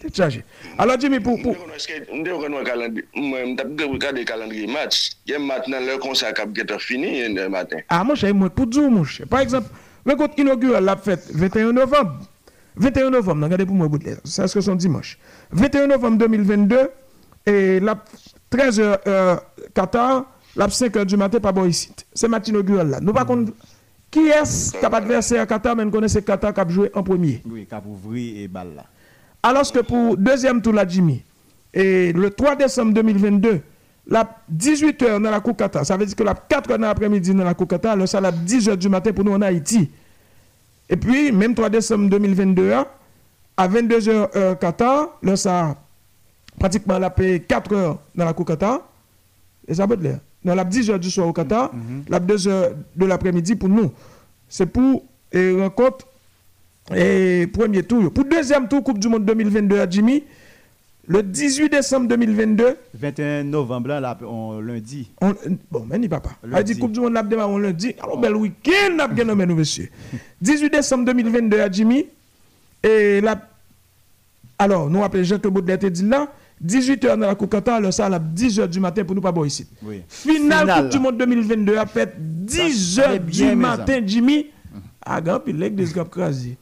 C'est. Alors, Jimmy, pour. pour... Mwen de kon wè calendrier, mwen tap de regarder calendrier match. Gen maintenant le concert kap get fini le matin. Ah, mon cher, moi, pour dire, mon cher. Par exemple, le compte inaugural l'a fait 21 novembre. 21 novembre, regardez pour moi. C'est ce que son dimanche. 21 novembre 2022, et la 13h euh, Qatar, la 5h du matin, pas bon ici. C'est match inaugural là. Nous, par contre, qui est-ce qui a adversaire à Qatar, mais nous connaissons Qatar qui a joué en premier? Oui, cap ouvri et balle là. Alors que pour deuxième tour, la Jimmy, et le 3 décembre 2022, la 18h dans la Coupe Qatar, ça veut dire que la 4h dans l'après-midi dans la Coupe Qatar, le ça la 10h du matin pour nous en Haïti. Et puis, même 3 décembre 2022, hein, à 22h euh, Qatar, ça pratiquement la paix 4h dans la Coupe Qatar. Et ça peut être Dans la 10h du soir au Qatar, la 2h de l'après-midi pour nous. C'est pour une rencontre et premier tour. Pour deuxième tour, Coupe du Monde 2022 à Jimmy, Le 18 décembre 2022, 21 novembre, là, là, on lundi. on, bon, mais ni papa. Lundi. A dit Coupe du Monde, démarré on lundi. Alors, bel week-end, n'a bien nommé nous, monsieur. 18 décembre 2022 à Jimmy. Et là, alors, nous appelons Jean-Claude Baudelaire, dit là, 18h dans la Coupe Qatar, alors ça, à 10h du matin pour nous pas boire ici. Oui. Finale. Coupe du Monde 2022 a fait 10 Ça, heures c'est bien, du mes matin, Jimmy. À grand puis l'église Gap crasé.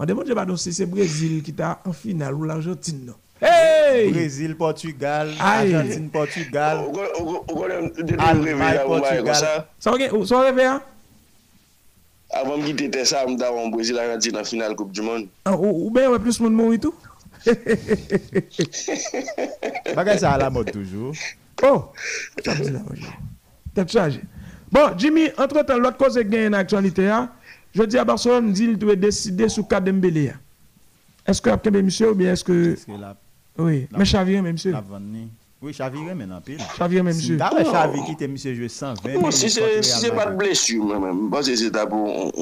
Je pas si c'est Brésil qui t'a en finale ou l'Argentine. non. Hey! Brésil, Portugal. Argentine, Portugal. De Allemagne, Portugal. sa, Ça va, ça va rêver, hein? avan m kite te sa, m davan Brésil Argentine nan final Coupe du Monde. Ah, Ou, ou bien, ouais, plus monde mourir tout. Bagay ça à la mode toujours. Oh! Ça me dit. Bon, Jimmy, entre-temps, l'autre cause qui gagne en actualité, hein, Je dis à Barcelone, dit, il doit décider sous cas d'Embélé. Est-ce que après monsieur ou bien est-ce que... Oui, mais Chaviré, même monsieur. Oui, Chaviré, mais non, pile. Chaviré, même monsieur. D'après Chaviré, oh. qui était monsieur, joué 120. Non, si c'est pas de blessure, même, parce que c'est d'abord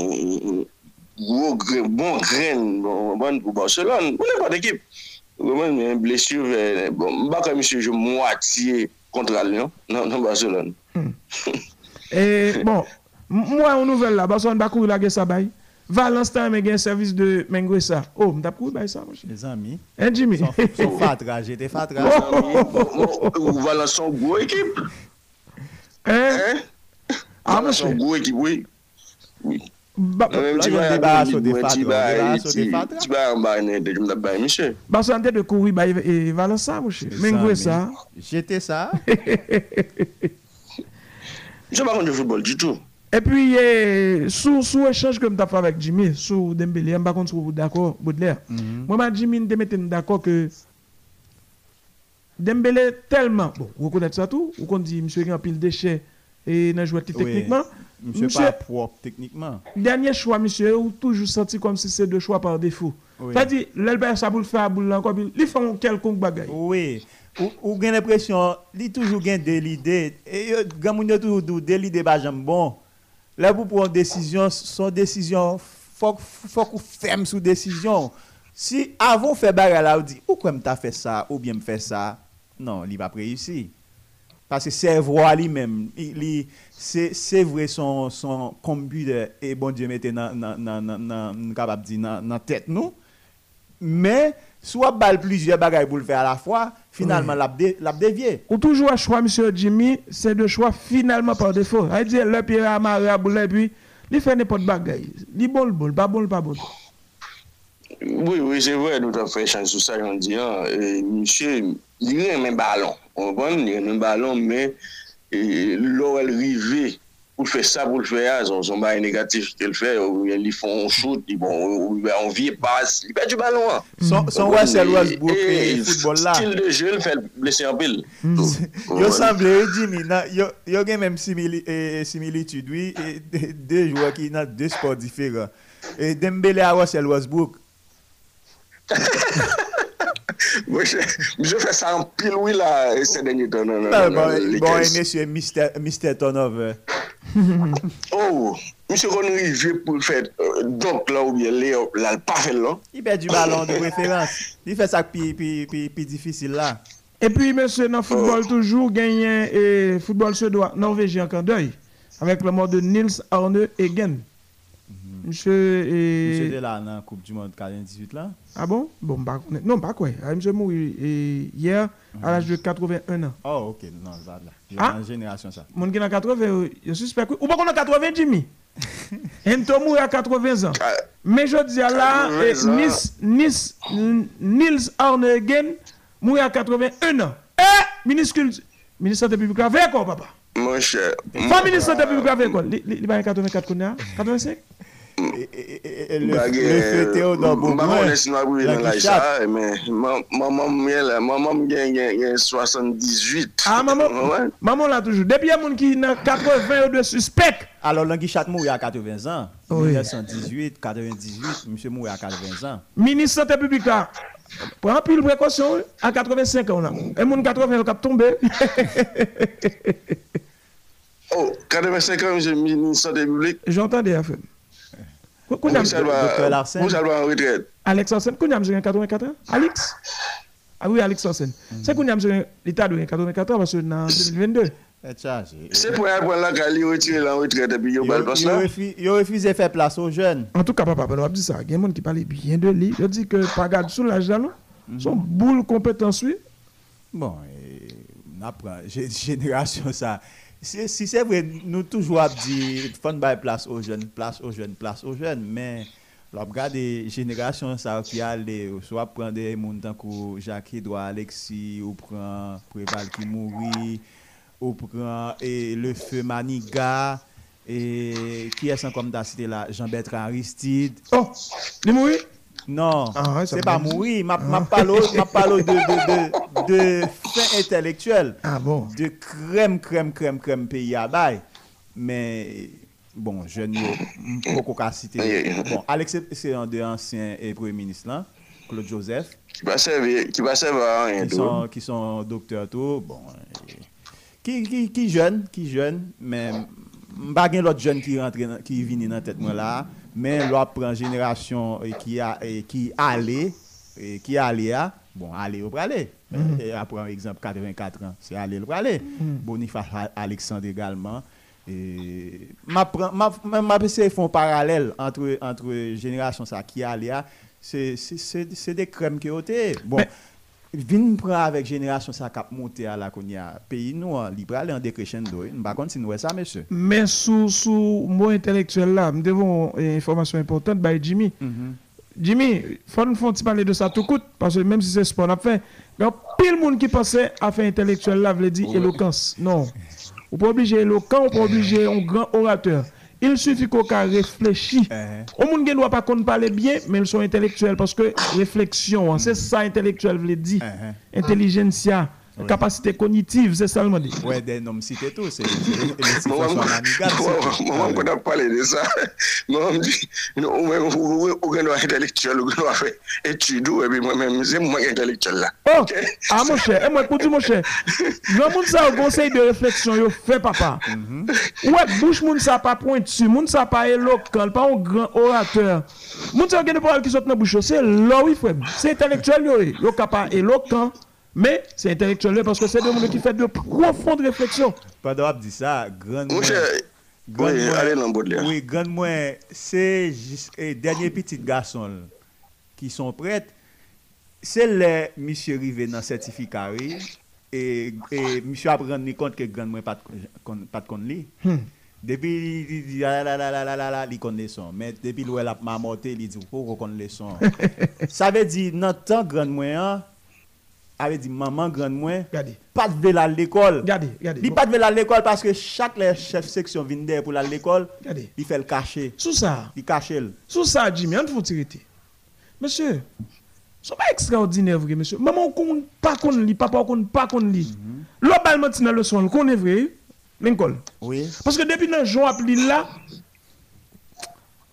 bon grain, bon, bon pour Barcelone, pour n'importe équipe. Vraiment, une blessure, bon, pas comme monsieur, je moitié contre non, non, Barcelone. Hmm. Et bon... moi, en nouvelle là, Barcelone va courir la guerre ça bail. Valence time a un service de Menguesa. Oh, m't'a couru bail ça, mon cher. Les amis. Hein, Jimmy? Son, son fatra, j'étais fatra. Valence son gwo ekip, Hein? hein? Ah, Valence son monsieur. gwo ekip, oui. Ba- ba un débat sur des un ba débat sur des ti fatra. ti ba an ba ne de jom da bay misyo. Barcelone tête de courir bail et Valence ça, mon cher. Menguesa. J'étais ça. Je pa kon de football du tout. Et puis, eh, sous, sous échange que je fait avec Jimmy, sous Dembélé, je ne sais pas d'accord, Baudelaire. Moi, je Jimmy, je mettais d'accord que Dembélé tellement, bon, vous connaissez ça tout, vous connaissez, monsieur, il y a un pile déchet et dans joué Oui. techniquement. Monsieur, Monsieur- pas propre techniquement. Dernier choix, monsieur, ou toujours senti comme si c'est deux choix par défaut. Oui. C'est-à-dire, l'Albert, ça pour le faire à boule encore, ils font quelconque bagaille. Oui. Ou, ou l'impression, li toujours gen de l'idée. Et gen moun yo toujours de l'idée ba jam bon. Là pour prendre décision, son décision, faut qu'on ferme sous décision. Si avant fait bagarre là, ou dit, ou quoi m'ta fait ça, ou bien me fait ça, non, il va pas réussir. Parce que c'est vrai lui-même, c'est vrai son son et bon Dieu dire dans dans tête nous. Mais soit balle plusieurs bagages pour le faire à la fois, finalement l'a dé- l'a dévié. Ou toujours un choix, monsieur Jimmy, c'est deux choix finalement par défaut. C'est-à-dire, le pierre amarré à boule, et puis, il fait n'importe bagaille. Il bon le bon, pas bon, pas bon. Oui, oui, c'est vrai, nous avons fait échange sur ça, on dit, hein, et monsieur, il y a un ballon, on va il y a un ballon, mais et, là, elle rivé pour faire ça, pour le faire, son, son bail négatif qu'elle fait, ils font un shoot, ils bon, ou bien on vit passe, il perd du ballon. hein. Son, son Russell Westbrook et football là. Style de jeu, il fait blesser en pile. Yo semble Jimmy, yo yo gen même simili, eh, similitude oui, deux joueurs qui dans deux sports différents. Et Dembélé à Russell Westbrook. Monsieur monsieur fait ça en pile, oui, là, ces derniers temps. non, non, Ah, non, Bon, les bon, Lakers. et Oh, monsieur qu'on rivé pour faire euh, donc là, ou bien là, là, il pas fait là. Il perd du ballon de préférence. Il fait ça plus plus plus plus difficile là. Et puis, monsieur, dans le football, toujours gagné et football suédois, norvégien en deuil, avec le mot de Nils Arne Egen. Monsieur, et... Monsieur était là dans la Coupe du Monde 98 là? Ah bon? Bon, bah, non, pas quoi. Ah, Monsieur mouru et hier à l'âge de 81 ans. Oh, OK, non, ça là. Il y Ah? a une génération ça. Mon a 80, je suspecte. Ou pas qu'on a 80, Jimmy? Ento mouru à 80 ans. Mais je dis à là, 80 eh, ans. Nis, Nis, N- Nils Arne Egen mouru à 81 ans. Eh, ministre, ministre de la République avec quoi, papa? Mon cher. Pas ministre de la République avec quoi? Il il va 84 qu'on a? 85? Le, Bah, le feu Théodore Mwen la yon la Guichat. sa, men maman mwen la, maman mwen gen gen gen 78. Ah, maman, Ouais. maman là toujours. Depuis, il y a des gens qui ont 80 de suspect. Alors, Langui Chat mourit à 80 ans. Oui. 1918, 98, monsieur mourit à 80 ans. Ministre de la Santé publique là, prend pile précaution à 85 ans là. Et mon 80 ans qui a tombé. Oh, 85 ans, mwen ministre santé publique. J'entends des affaires. Qu'on Mwen a salwa, Docteur Larsen. en retraite. Alex Arsène, qu'on a 84 ans? Alex? Ah oui, Alex Hansen. C'est qu'on a l'État de 84 parce que dans 2022. C'est pour point là qu'il retire la retraite et puis il va le poste Il là. il refuse de faire place aux jeunes. En tout cas, papa, on a dit ça. Il y a des gens qui parlent bien de lui. Je dis que pas garde sous l'âge là, non? Son boule compétence. Bon, Génération ça. Si, c'est vrai, nous toujours dit, faut bailler place aux jeunes, place aux jeunes, place aux jeunes, mais là, regardez, génération ça qui allait, soit prendre des gens comme Jacques Edouard Alexis, ou prend Préval qui mourit, ou prend le feu Maniga, et qui est sans comme t'as cité là, Jean-Bertrand Aristide. Oh, il mort? Non, Ah ouais, c'est pas mourir. Ma, ma parle, ma parle de, de, de, de fin intellectuelle, Ah bon. de crème, crème, crème, crème pays à bail. Mais bon, je ne peux pas citer. Bon, Alex, c'est un des anciens et premier ministre là, Claude Joseph, Qui va servir, qui va servir à rien qui sont, qui sont docteurs tout. Bon, qui, qui, qui jeune, qui jeune, mais pas l'autre jeune qui rentre qui vient dans la tête moi là, mais l'autre prend génération euh, qui a et qui allait et qui allait à bon au aller. Et après par exemple 84 ans, c'est aller au aller. Boniface A- Alexandre également et m'a m'a m'a- m'a de un parallèle entre entre à c'est c'est- c'est c'est des crèmes qui ont été bon Vin prend avec génération ça cap monter à la konya pays nous libre aller en décrescendo par contre si nous ça monsieur Mais sous sous mot intellectuel là, nous devons une information importante by Jimmy. Jimmy, faut nous parler de ça tout coûte parce que même si c'est sport à faire, il y a pile monde qui pensait à faire intellectuel là veut dire éloquence. Non. Ou pas obligé éloquent, ou pas obligé un grand orateur. Il suffit qu'on ait réfléchi. Eh. Au monde qui ne doit pas qu'on parle bien, mais ils sont intellectuels parce que réflexion, hein, c'est ça intellectuel veut dire. Eh, Intelligentsia, capacité cognitive, c'est ça le mot dit. ouais des noms cités tout c'est c'est Moi, les moi, situations moi, moi, on a parlé de ça. Moi, on me dit, non, même, doit intellectuel, étude, et puis moi-même, c'est moi qui intellectuel là. Oh, ah mon cher, et moi, pour dire mon cher, grand monde ça au conseil de réflexion, yo fait papa. Ouais, bouche moun ça pas pointu, moun ça pas éloquent, pas un grand orateur? Moun ça gen de parole qui sort dans bouche, c'est là oui frère. C'est intellectuel yo, yo yo capable éloquent, mais c'est intellectuel parce que c'est des gens qui fait de profondes réflexions. pendant dit ça grand Mon cher, Grand oui, allez dans le. Oui, grand moins, c'est juste et dernier petit garçon là, qui sont prêts. C'est les monsieur rivé dans certificat oui, et et monsieur a rendu compte que grand moins pas pas de con li. Depuis il dit ah la la la la la la il connaît son mais depuis l'ouel la mamoté il dit pour qu'on les son. Ça veut dire dans temps grand moins avait dit maman grand moins pas de à l'école. Il pas de à l'école parce que chaque les chef section vient pour aller à l'école, il fait le cacher. Sous ça, Il cache le. Sous ça, Jimmy, on faut tirer. Monsieur, c'est pas extraordinaire, vrai, monsieur. Maman, on pas qu'on lit, papa, on pas qu'on lit. L'autre balle dans le leçon, on connaît vrai, Lincoln. Oui, Parce que depuis le jour appelé là,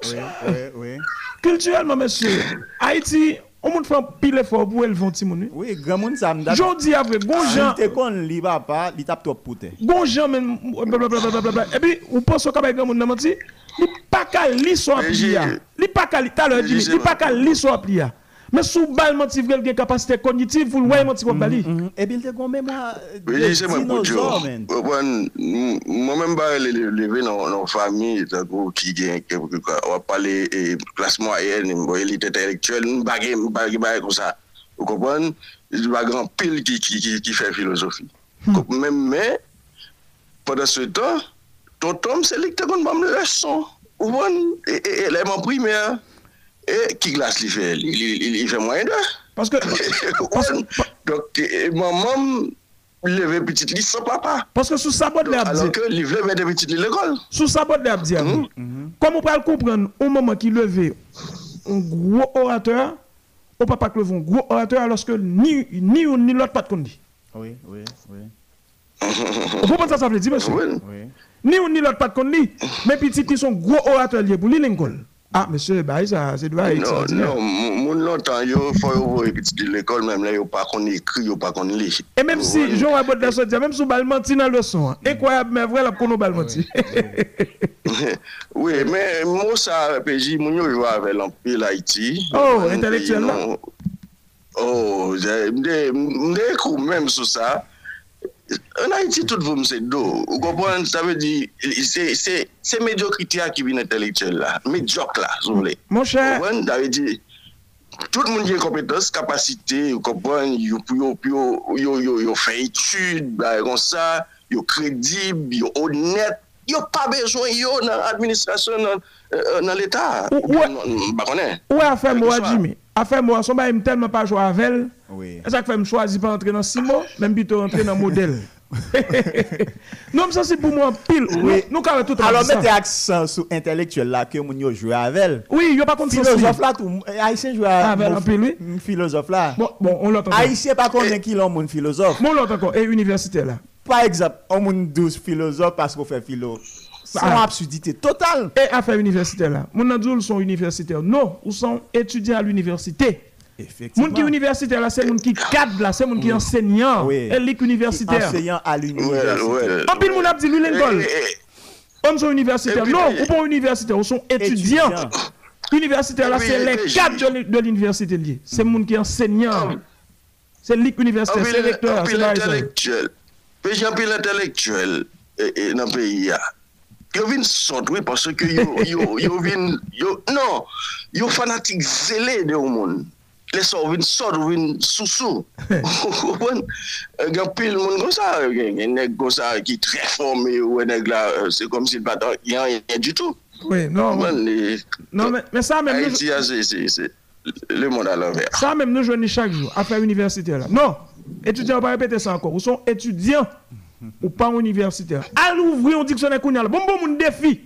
oui, oui, oui. culturellement, monsieur, Haïti, on monde fait un pile effort pour élever un petit monde. Oui, grand monde ça me Je dis après, bon gens, Il te kon li papa, il tape trop pouté. bon gens, même, blablabla. Et puis, on pense qu'à grand monde, n'a dit, il pas qu'à lire son Mais appli. j'ai- Il pas qu'à lire, t'as l'heure, Mais Jimmy, j'ai- il pas qu'à lire son appli. Men sou bal manti vrel gen kapasite kognitiv, voul wè manti wap bali. Mm, mm, mm. E bil te kon mè mwa dinozor men. Mwen mèm ba leve nan fami, ki gen wap pale klasman ayen, mwen elite intelektuel, mwen bagay bagay kon sa. Ou kompon, bagay an pil ki fè filosofi. Mèm mè, padan se tan, ton tom se lik te kon bam lè son. Ou bon, eleman primer, et qui glace, il fait, il, il, il, il fait moyen de. Parce que Donc, maman, lever petite liste sans papa. parce que sous sa botte les Alors que il veut mettre petite liste à l'école. Sous sa botte abdi. Comme on peut le comprendre au moment qu'il levait un gros orateur, on peut pas que lever un gros orateur alors que ni ni un ni l'autre pas de dit. Oui, oui, oui. Vous comprenez ça ça veut dire monsieur? Oui. Oui. Ni un ni l'autre pas de dit. Mais petit ils sont gros orateurs liés pour Ah, monsye, ba yi sa, se dwa yi sa. Non, non, moun lontan yo fò yo vò yi piti di l'ekol mèm lè yo pa kon ekri, yo pa kon lè. E mèm si, joun wabot la sò diya, mèm sou balmanti nan lò son, ekwayab mè vwè la kon nou balmanti. Oui, mè mò sa peji moun yo jwa avè l'ampè l'Haïti. Oh, entelektuel la. Oh, mdè kou mèm sou sa. An Haiti tout voun se do. Ou kompon, sa ve di, se medyokritia ki vin entelektuel la. Medyok la, sou vle. Mon chè. Kompon, sa ve di, tout moun gen kompetans, kapasite, ou kompon, yo fè etude, ba yon sa, yo kredib, yo honet, yo pa bejoun yo nan administrasyon nan euh, l'Etat. Ou a fè mou Jimmy, Affaire moi, son bail tellement pas jouer avec elle. Oui. C'est ça que fait me choisir pas entrer dans Simo, même plutôt entrer dans modèle. non, mais ça c'est pour moi pile. Oui. Nous quand tout Alors mettez accent sur intellectuel là que mon yo jouer avec elle. Oui, yo pas contre philosophe là tout haïtien jouer avec elle pile oui. Philosophe là. Bon, bon, on l'entend. Haïtien pas connaît qui l'on mon philosophe? Bon, l'entend encore et universitaire là. Par exemple, on mon 12 philosophe parce qu'on fait philo. C'est une ah. absurdité totale. Et affaire universitaire là. Mon adultes sont universitaires. Non, ou sont étudiants à l'université. Effectivement. Moun qui universitaire là, c'est moun qui cadre là, c'est moun qui enseignant. Oui. Et universitaire. Enseignant à l'université. En pile moun a dit l'école. On sont universitaires. Non, ou pas universitaires, ou sont étudiants. Universitaire là, c'est les cadres de l'université lié. C'est moun qui enseignant. C'est l'universitaire, c'est recteur, c'est l'intellectuel. Mais j'ai un peu l'intellectuel dans le pays. Yo vin sot, oui, parce que yo, yo, vin, yo, non, yo fanatik zélé de ou moun. Les sot vin sot, vin sous-sous. Gen pile moun kon sa, gen nèg kon sa qui très formé ou nèg là, c'est comme s'il pas y a rien du tout. Oui, non. Les, non, mais, mais ça même. Haïti, c'est le monde à l'envers. Ça même nous jouons chaque jour, à faire universitaire là. Non, étudiants, on va répéter ça encore. Vous sont étudiants ou pas universitaire. Allez ouvrir un dictionnaire. Bon, bon, mon défi.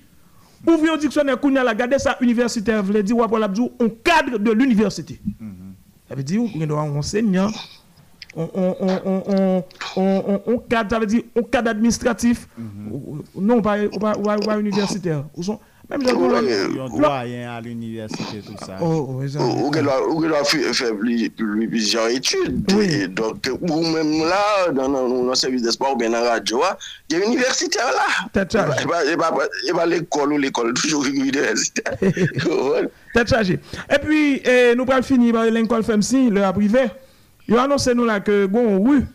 Ouvrir un dictionnaire Kounia, regardez ça universitaire, vous dire, ou l'abdou, on cadre de l'université. Ça veut dire, on doit enseignant, on, cadre, ça veut dire, on cadre administratif. Non, pas, pas, pas. Même si on doit rien à l'université, tout ça. Ou que doit faire plusieurs études. Oui. Donc, ou même là, dans le service d'espoir ou bien dans la radio, il y a une université là. Chargée. Et pas l'école ou l'école, toujours universitaire. Tête chargée. Et puis, nous allons finir par l'école FEMSI, le privé. Il a annoncé nous là que, bon, oui,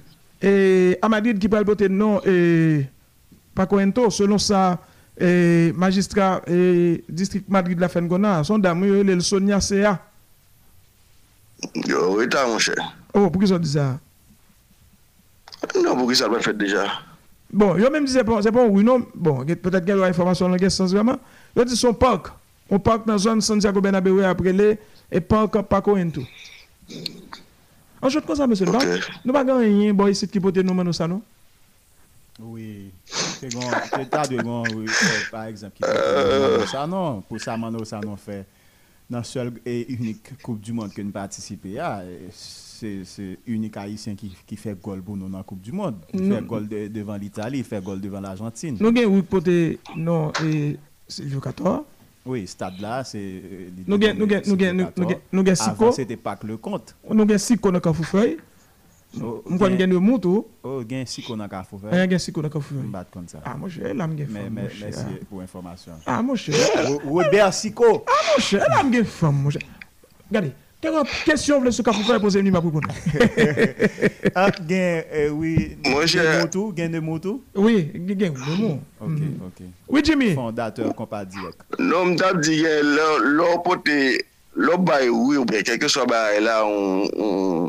et à Madrid qui peut le nom, et Paco selon ça, et magistrat et district Madrid la Fengona, son dame, le Sonia CA. Yo, oui, mon cher. Oh, pourquoi ça dit ça? Non, pourquoi ça va fait déjà? Bon, yo même disait, c'est bon, oui, non, bon, peut-être qu'il y a information dans le sens vraiment. Yo dit son parc, on parc dans la zone Santiago Bernabéu après les, et parc Paco et tout. En comme ça, monsieur, okay. nous pas gagner bon ici qui peut nous ça, non? Oui, c'est. C'est de bon, oui, par exemple, qui ça, non, pour ça, Mano, ça, non, fait dans la seule et unique Coupe du Monde que nous participons à. C'est unique haïtien qui, qui fait goal pour nous dans la Coupe du Monde. Il fait goal devant l'Italie, il fait goal devant l'Argentine. Nous avons oui, côté, non, et Silvio 14. Oui, stade là, c'est. Nous avons nous avons nous avons Avant, c'était pas que le compte. Nous avons Siko dans Kafoufeuille. Mwen kon gen de moutou? Oh, gen siko nan ka foufe. Gen siko nan ka foufe. Mbat kon sa. Ah, chè, la mwen gen fam. Mèsi pou informasyon. Ah, mwen chè. Ou e ber siko? Ah, chè, la mwen gen fam, chè. Gade, gen wap kèsyon vle sou ka foufe pou zè mni mapou kon. Ah, gen, oui, gen moutou? Gen de moutou? Oui, gen de moutou. Ok, ok. Oui, Jimmy? Fondateur kompa direk. Non, mdap di gen, lò pote, bay wè ou bre, kèkè so bay la, on...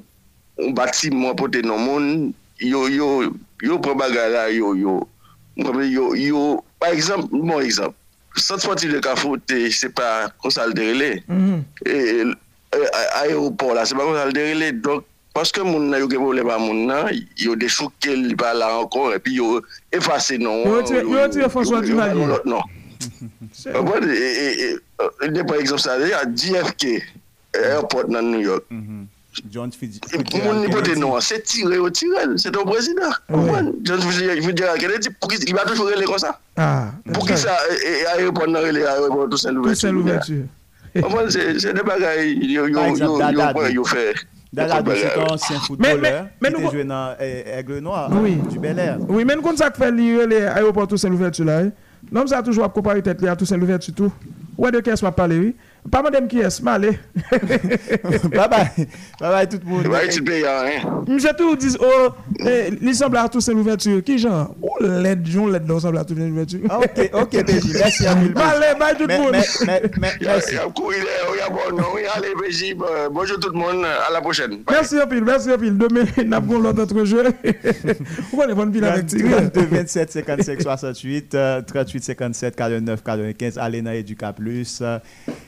batiman pote nan moun, yo, yo, yo probaga la, yo, yo, yo, yo, par exemple, bon exemple, sante sportif de Kafou, te, se pa konsal derele, e, aéroport la, se pa konsal derele, donk, Paske moun nan yo gen problem a moun nan, yo de chouke li ba la ankon, epi yo efase nan. Yo ti yo François Duvalier. Yo ti yo François Duvalier. E de par exemple sa de, a JFK, airport nan New York. Mm -hmm. John Fitzgerald. Prezident. John Fitzgerald Kennedy, pou ki il va toujou rele kon sa. Pou ki sa, a repon nan rele, a repon tout louverture. Tout sen louverture. Moun se de bagay yo yo fè. Dalade, se ton ancien footballeur, Aigle Noir, du Bel Air. Oui, men kon sa k fè li rele aéroport tout sen louverture la. Non sa toujou ap kopari tèt li a tout sen louverture tout. Ouè de se wap pale, oui. Pas madame qui est, malé. bye bye. Bye bye tout le monde. Bye tout pays, hein. Monsieur tout dit, oh, eh, il semble à tous c'est l'ouverture. Qui genre? Oh, l'aide, Jean, l'aide, non, semble à tous c'est l'ouverture. Ok, ok, PJ. Merci à vous. Malé, bye tout le monde. mais- mais- mais- Il y a- Merci. il y a beaucoup, il est- il y a bon, non, il y a les PJ. Bonjour tout le monde, à la prochaine. Merci un pile, merci un pile. Demain, nous avons l'autre entrejeu. Pourquoi les bonnes piles avec? 32 27 55 68 euh, 38 57 49 95 allez dans Educa Plus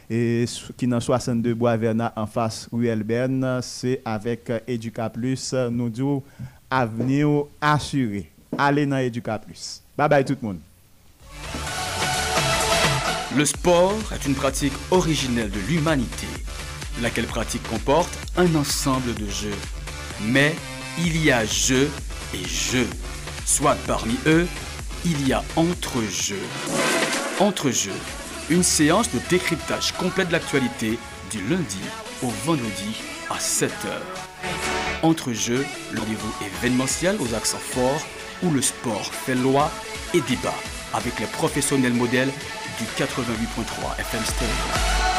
et qui dans 62 Bois Verna en face Ruelle Ben c'est avec euh, Educa Plus euh, nous disons avenir assuré allez dans Educa Plus bye bye tout le monde Le sport est une pratique originelle de l'humanité, laquelle pratique comporte un ensemble de jeux. Mais il y a jeux et jeux. Soit parmi eux, il y a entre-jeux. Entre-jeux, une séance de décryptage complet de l'actualité du lundi au vendredi à 7h. Entre-jeux, le rendez-vous événementiel aux accents forts où le sport fait loi et débat avec les professionnels modèles du 88.3 FM Stereo.